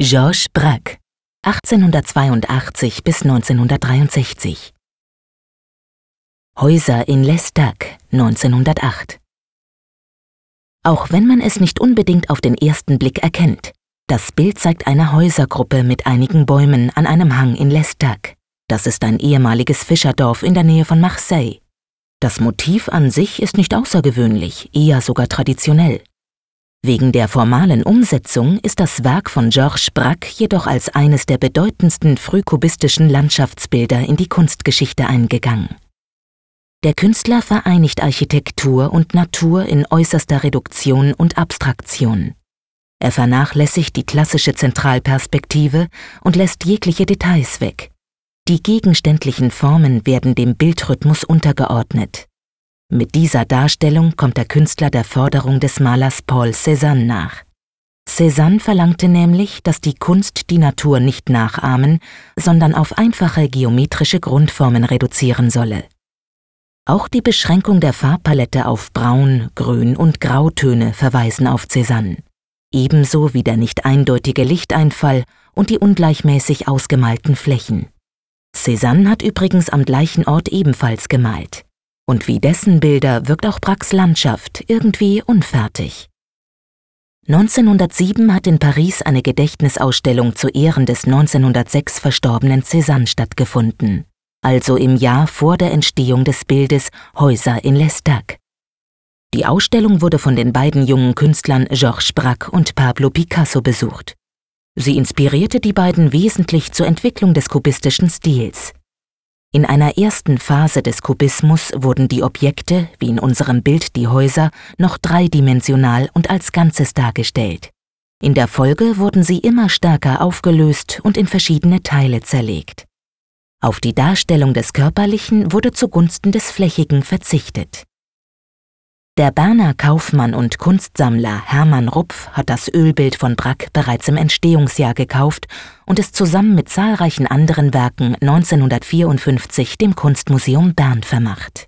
Georges Braque 1882 bis 1963 Häuser in L'Estaque 1908 Auch wenn man es nicht unbedingt auf den ersten Blick erkennt, das Bild zeigt eine Häusergruppe mit einigen Bäumen an einem Hang in L'Estaque. Das ist ein ehemaliges Fischerdorf in der Nähe von Marseille. Das Motiv an sich ist nicht außergewöhnlich, eher sogar traditionell. Wegen der formalen Umsetzung ist das Werk von Georges Braque jedoch als eines der bedeutendsten frühkubistischen Landschaftsbilder in die Kunstgeschichte eingegangen. Der Künstler vereinigt Architektur und Natur in äußerster Reduktion und Abstraktion. Er vernachlässigt die klassische Zentralperspektive und lässt jegliche Details weg. Die gegenständlichen Formen werden dem Bildrhythmus untergeordnet. Mit dieser Darstellung kommt der Künstler der Forderung des Malers Paul Cézanne nach. Cézanne verlangte nämlich, dass die Kunst die Natur nicht nachahmen, sondern auf einfache geometrische Grundformen reduzieren solle. Auch die Beschränkung der Farbpalette auf Braun, Grün und Grautöne verweisen auf Cézanne, ebenso wie der nicht eindeutige Lichteinfall und die ungleichmäßig ausgemalten Flächen. Cézanne hat übrigens am gleichen Ort ebenfalls gemalt. Und wie dessen Bilder wirkt auch Braques Landschaft irgendwie unfertig. 1907 hat in Paris eine Gedächtnisausstellung zu Ehren des 1906 verstorbenen Cézanne stattgefunden, also im Jahr vor der Entstehung des Bildes Häuser in L'Estaque. Die Ausstellung wurde von den beiden jungen Künstlern Georges Braque und Pablo Picasso besucht. Sie inspirierte die beiden wesentlich zur Entwicklung des kubistischen Stils. In einer ersten Phase des Kubismus wurden die Objekte, wie in unserem Bild die Häuser, noch dreidimensional und als Ganzes dargestellt. In der Folge wurden sie immer stärker aufgelöst und in verschiedene Teile zerlegt. Auf die Darstellung des Körperlichen wurde zugunsten des Flächigen verzichtet. Der Berner Kaufmann und Kunstsammler Hermann Rupf hat das Ölbild von Brack bereits im Entstehungsjahr gekauft und es zusammen mit zahlreichen anderen Werken 1954 dem Kunstmuseum Bern vermacht.